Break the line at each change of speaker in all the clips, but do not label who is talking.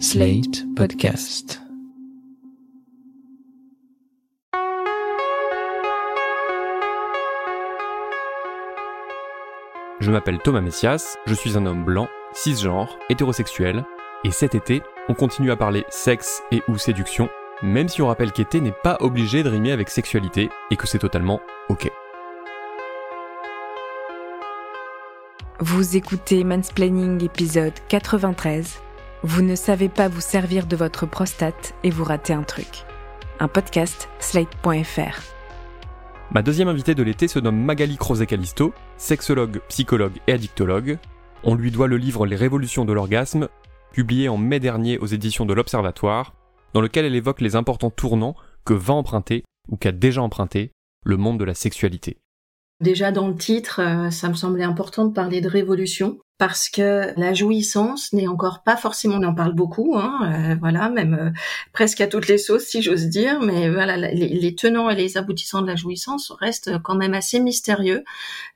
Slate Podcast.
Je m'appelle Thomas Messias, je suis un homme blanc, cisgenre, hétérosexuel, et cet été, on continue à parler sexe et ou séduction, même si on rappelle qu'été n'est pas obligé de rimer avec sexualité et que c'est totalement ok.
Vous écoutez Mansplaining épisode 93. Vous ne savez pas vous servir de votre prostate et vous ratez un truc. Un podcast slate.fr.
Ma deuxième invitée de l'été se nomme Magali Crozet-Calisto, sexologue, psychologue et addictologue. On lui doit le livre Les révolutions de l'orgasme, publié en mai dernier aux éditions de l'Observatoire, dans lequel elle évoque les importants tournants que va emprunter, ou qu'a déjà emprunté, le monde de la sexualité.
Déjà dans le titre, euh, ça me semblait important de parler de révolution parce que la jouissance n'est encore pas forcément, on en parle beaucoup, hein, euh, voilà, même euh, presque à toutes les sauces si j'ose dire, mais voilà, les, les, tenants et les aboutissants de la jouissance restent quand même assez mystérieux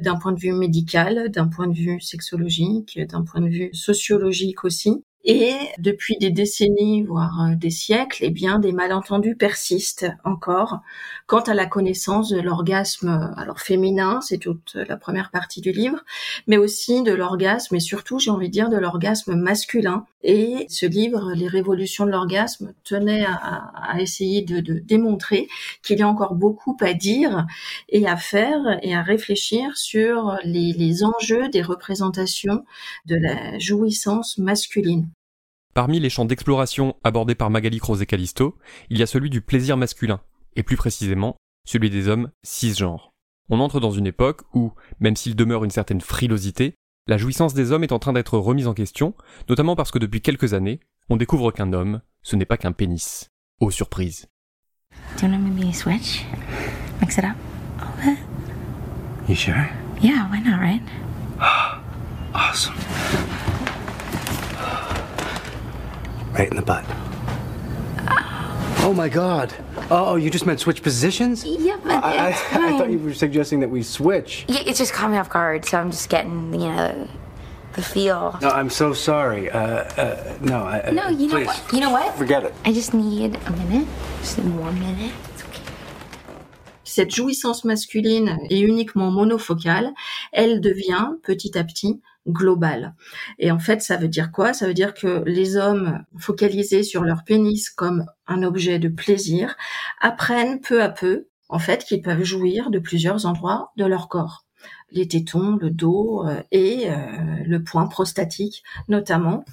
d'un point de vue médical, d'un point de vue sexologique, d'un point de vue sociologique aussi. Et depuis des décennies, voire euh, des siècles, eh bien, des malentendus persistent encore quant à la connaissance de l'orgasme, euh, alors féminin, c'est toute la première partie du livre, mais aussi de l'orgasme et surtout, j'ai envie de dire, de l'orgasme masculin. Et ce livre, Les révolutions de l'orgasme, tenait à, essayer de, démontrer qu'il y a encore beaucoup à dire et à faire et à réfléchir sur les enjeux des représentations de la jouissance masculine.
Parmi les champs d'exploration abordés par Magali Crozet-Calisto, il y a celui du plaisir masculin, et plus précisément, celui des hommes cisgenres. On entre dans une époque où, même s'il demeure une certaine frilosité, la jouissance des hommes est en train d'être remise en question, notamment parce que depuis quelques années, on découvre qu'un homme, ce n'est pas qu'un pénis. Oh surprise.
Do you want to maybe switch? Mix it up? A little bit?
You sure?
Yeah, why not, right?
Awesome. Right in the butt. Oh my god. Oh, you just meant switch positions?
Yeah, but
I, I, I thought you were suggesting that we switch.
Yeah, it just caught me off guard, so I'm just getting, you know, the feel.
No, I'm so sorry. Uh, uh, no, I, uh,
No, you know what? You know what?
Forget it.
I just need a minute. Just one minute.
Cette jouissance masculine est uniquement monofocale, elle devient petit à petit globale. Et en fait, ça veut dire quoi? Ça veut dire que les hommes focalisés sur leur pénis comme un objet de plaisir apprennent peu à peu, en fait, qu'ils peuvent jouir de plusieurs endroits de leur corps. Les tétons, le dos euh, et euh, le point prostatique notamment.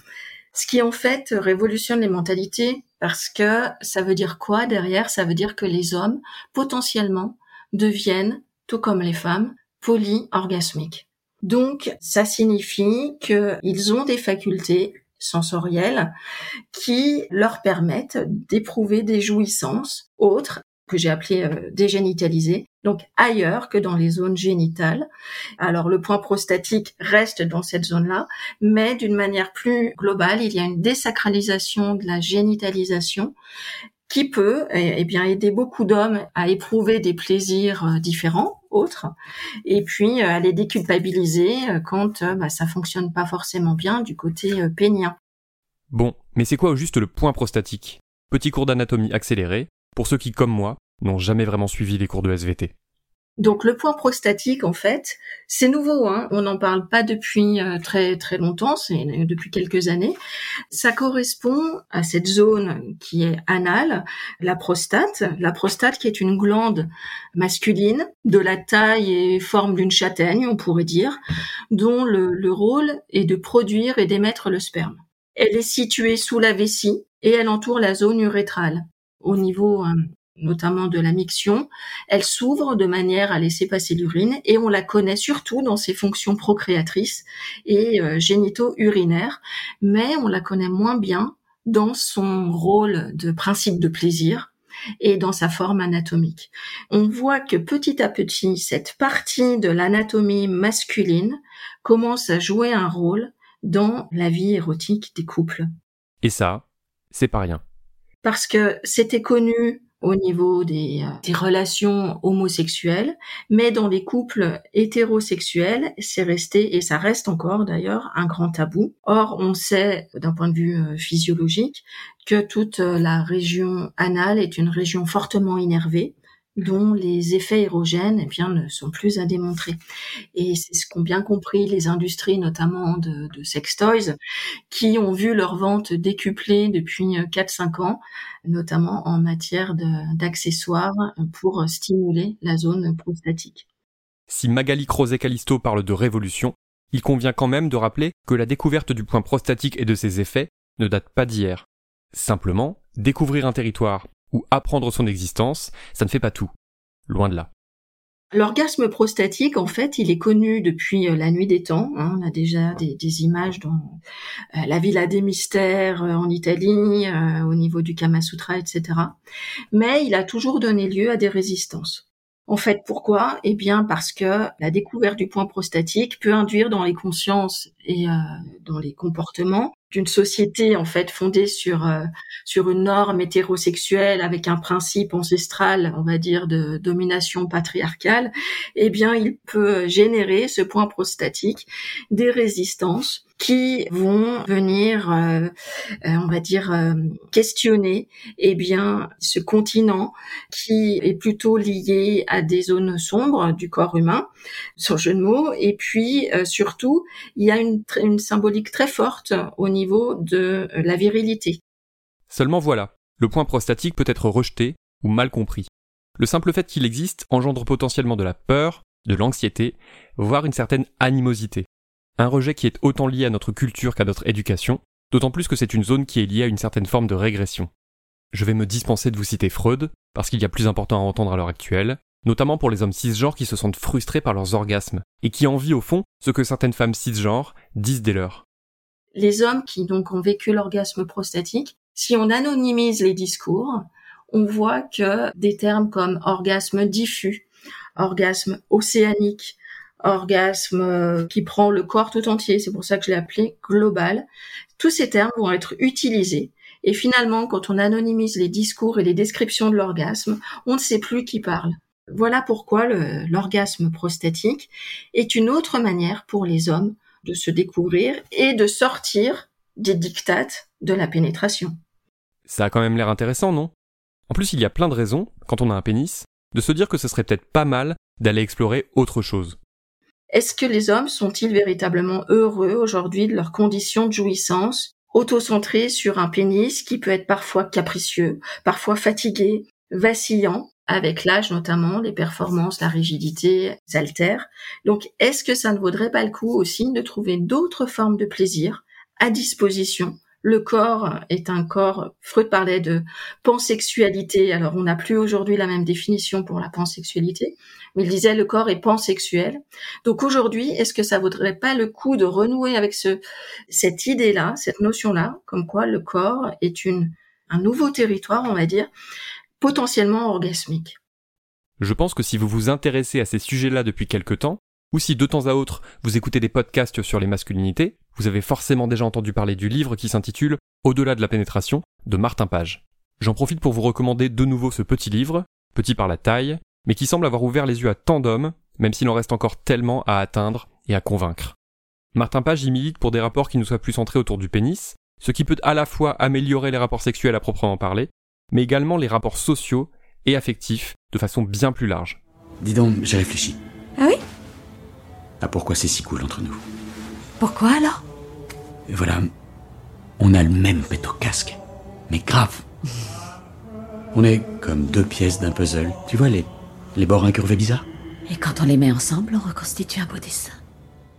Ce qui en fait révolutionne les mentalités parce que ça veut dire quoi derrière? Ça veut dire que les hommes potentiellement deviennent, tout comme les femmes, polyorgasmiques. Donc, ça signifie qu'ils ont des facultés sensorielles qui leur permettent d'éprouver des jouissances autres que j'ai appelées euh, dégénitalisées, donc ailleurs que dans les zones génitales. Alors le point prostatique reste dans cette zone-là, mais d'une manière plus globale, il y a une désacralisation de la génitalisation qui peut eh, eh bien aider beaucoup d'hommes à éprouver des plaisirs euh, différents, autres, et puis euh, à les déculpabiliser euh, quand bah, ça fonctionne pas forcément bien du côté pénien.
Bon, mais c'est quoi au juste le point prostatique? Petit cours d'anatomie accéléré, pour ceux qui, comme moi, n'ont jamais vraiment suivi les cours de SVT.
Donc le point prostatique, en fait, c'est nouveau. Hein On n'en parle pas depuis euh, très très longtemps, c'est euh, depuis quelques années. Ça correspond à cette zone qui est anale, la prostate. La prostate qui est une glande masculine de la taille et forme d'une châtaigne, on pourrait dire, dont le, le rôle est de produire et d'émettre le sperme. Elle est située sous la vessie et elle entoure la zone urétrale. Au niveau euh, notamment de la miction, elle s'ouvre de manière à laisser passer l'urine et on la connaît surtout dans ses fonctions procréatrices et euh, génito-urinaires, mais on la connaît moins bien dans son rôle de principe de plaisir et dans sa forme anatomique. On voit que petit à petit, cette partie de l'anatomie masculine commence à jouer un rôle dans la vie érotique des couples.
Et ça, c'est pas rien.
Parce que c'était connu au niveau des, euh, des, relations homosexuelles, mais dans les couples hétérosexuels, c'est resté, et ça reste encore d'ailleurs, un grand tabou. Or, on sait, d'un point de vue euh, physiologique, que toute la région anale est une région fortement innervée, dont les effets érogènes eh bien, ne sont plus à démontrer. Et c'est ce qu'ont bien compris les industries, notamment de, sextoys, qui ont vu leur vente décupler depuis 4-5 ans, notamment en matière d'accessoires pour stimuler la zone prostatique.
Si Magali Crozet-Calisto parle de révolution, il convient quand même de rappeler que la découverte du point prostatique et de ses effets ne date pas d'hier. Simplement, découvrir un territoire ou apprendre son existence, ça ne fait pas tout. Loin de là.
L'orgasme prostatique, en fait, il est connu depuis euh, la nuit des temps. Hein. On a déjà des, images dans euh, la Villa des Mystères euh, en Italie, au niveau du Kama Sutra, etc. Mais il a toujours donné lieu à des résistances. En fait, pourquoi? Eh bien, parce que la découverte du point prostatique peut induire dans les consciences et dans les comportements d'une société en fait fondée sur euh, sur une norme hétérosexuelle avec un principe ancestral, on va dire de domination patriarcale, eh bien il peut générer ce point prostatique des résistances qui vont venir, euh, euh, on va dire, euh, questionner eh bien ce continent qui est plutôt lié à des zones sombres du corps humain, sur jeu de mots, et puis surtout il y a une symbolique très forte au niveau de la virilité.
Seulement voilà, le point prostatique peut être rejeté ou mal compris. Le simple fait qu'il existe engendre potentiellement de la peur, de l'anxiété, voire une certaine animosité. Un rejet qui est autant lié à notre culture qu'à notre éducation, d'autant plus que c'est une zone qui est liée à une certaine forme de régression. Je vais me dispenser de vous citer Freud, parce qu'il y a plus important à entendre à l'heure actuelle, notamment pour les hommes cisgenres qui se sentent frustrés par leurs orgasmes, et qui envient au fond ce que certaines femmes cisgenres disent des leurs.
Les hommes qui donc ont vécu l'orgasme prostatique, si on anonymise les discours, on voit que des termes comme orgasme diffus, orgasme océanique, orgasme euh, qui prend le corps tout entier, c'est pour ça que je l'ai appelé global. Tous ces termes vont être utilisés. Et finalement, quand on anonymise les discours et les descriptions de l'orgasme, on ne sait plus qui parle. Voilà pourquoi l'orgasme prostatique est une autre manière pour les hommes de se découvrir et de sortir des dictates de la pénétration.
Ça a quand même l'air intéressant, non? En plus, il y a plein de raisons, quand on a un pénis, de se dire que ce serait peut-être pas mal d'aller explorer autre chose.
Est-ce que les hommes sont-ils véritablement heureux aujourd'hui de leurs conditions de jouissance, auto-centrés sur un pénis qui peut être parfois capricieux, parfois fatigué, vacillant, avec l'âge notamment, les performances, la rigidité s'altèrent. Donc, est-ce que ça ne vaudrait pas le coup aussi de trouver d'autres formes de plaisir à disposition le corps est un corps, Freud parlait de pansexualité, alors on n'a plus aujourd'hui la même définition pour la pansexualité, mais il disait le corps est pansexuel. Donc aujourd'hui, est-ce que ça vaudrait pas le coup de renouer avec ce, cette idée-là, cette notion-là, comme quoi le corps est un nouveau territoire, on va dire, potentiellement orgasmique?
Je pense que si vous vous intéressez à ces sujets-là depuis quelque temps, ou si de temps à autre vous écoutez des podcasts sur les masculinités, vous avez forcément déjà entendu parler du livre qui s'intitule Au-delà de la pénétration de Martin Page. J'en profite pour vous recommander de nouveau ce petit livre, petit par la taille, mais qui semble avoir ouvert les yeux à tant d'hommes, même s'il en reste encore tellement à atteindre et à convaincre. Martin Page y milite pour des rapports qui ne soient plus centrés autour du pénis, ce qui peut à la fois améliorer les rapports sexuels à proprement parler, mais également les rapports sociaux et affectifs de façon bien plus large.
Dis donc, j'ai réfléchi.
Ah oui?
À pourquoi c'est si cool entre nous.
Pourquoi alors?
Voilà, on a le même pet au casque, mais grave. On est comme deux pièces d'un puzzle. Tu vois les, les bords incurvés bizarres?
Et quand on les met ensemble, on reconstitue un beau dessin.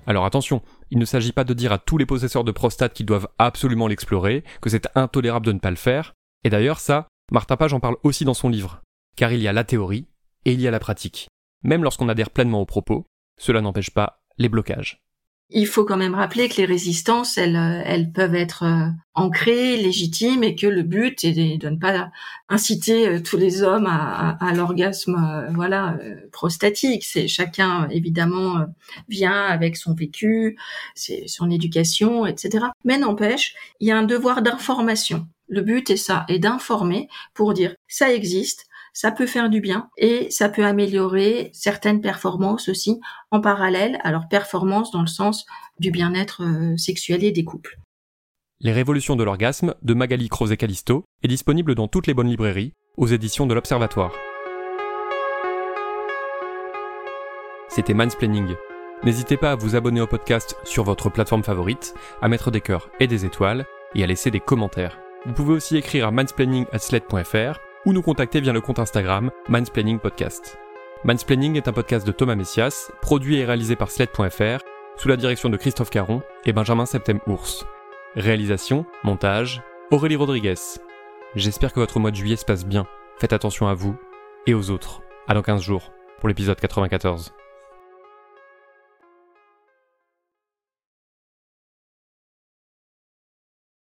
Alors attention, il ne s'agit pas de dire à tous les possesseurs de prostate qu'ils doivent absolument l'explorer, que c'est intolérable de ne pas le faire. Et d'ailleurs, ça, Martin Page en parle aussi dans son livre. Car il y a la théorie et il y a la pratique. Même lorsqu'on adhère pleinement aux propos, cela n'empêche pas les blocages.
Il faut quand même rappeler que les résistances, elles, euh, elles peuvent être euh, ancrées, légitimes, et que le but est de ne pas inciter euh, tous les hommes à, l'orgasme, voilà, prostatique. C'est chacun évidemment vient avec son vécu, son éducation, etc. Mais n'empêche, il y a un devoir d'information. Le but est ça, est d'informer pour dire ça existe, ça peut faire du bien et ça peut améliorer certaines performances aussi en parallèle. Alors performance dans le sens du bien-être euh, sexuel et des couples.
Les révolutions de l'orgasme de Magali Crozet Calisto est disponible dans toutes les bonnes librairies aux éditions de l'Observatoire. C'était Mansplaining. N'hésitez pas à vous abonner au podcast sur votre plateforme favorite, à mettre des cœurs et des étoiles et à laisser des commentaires. Vous pouvez aussi écrire à mansplaining@sled.fr ou nous contacter via le compte Instagram Mansplaining Podcast. Mansplaining est un podcast de Thomas Messias, produit et réalisé par sled.fr sous la direction de Christophe Caron et Benjamin Septem-Ours. Réalisation, montage, Aurélie Rodriguez. J'espère que votre mois de juillet se passe bien. Faites attention à vous et aux autres. À dans 15 jours pour l'épisode 94.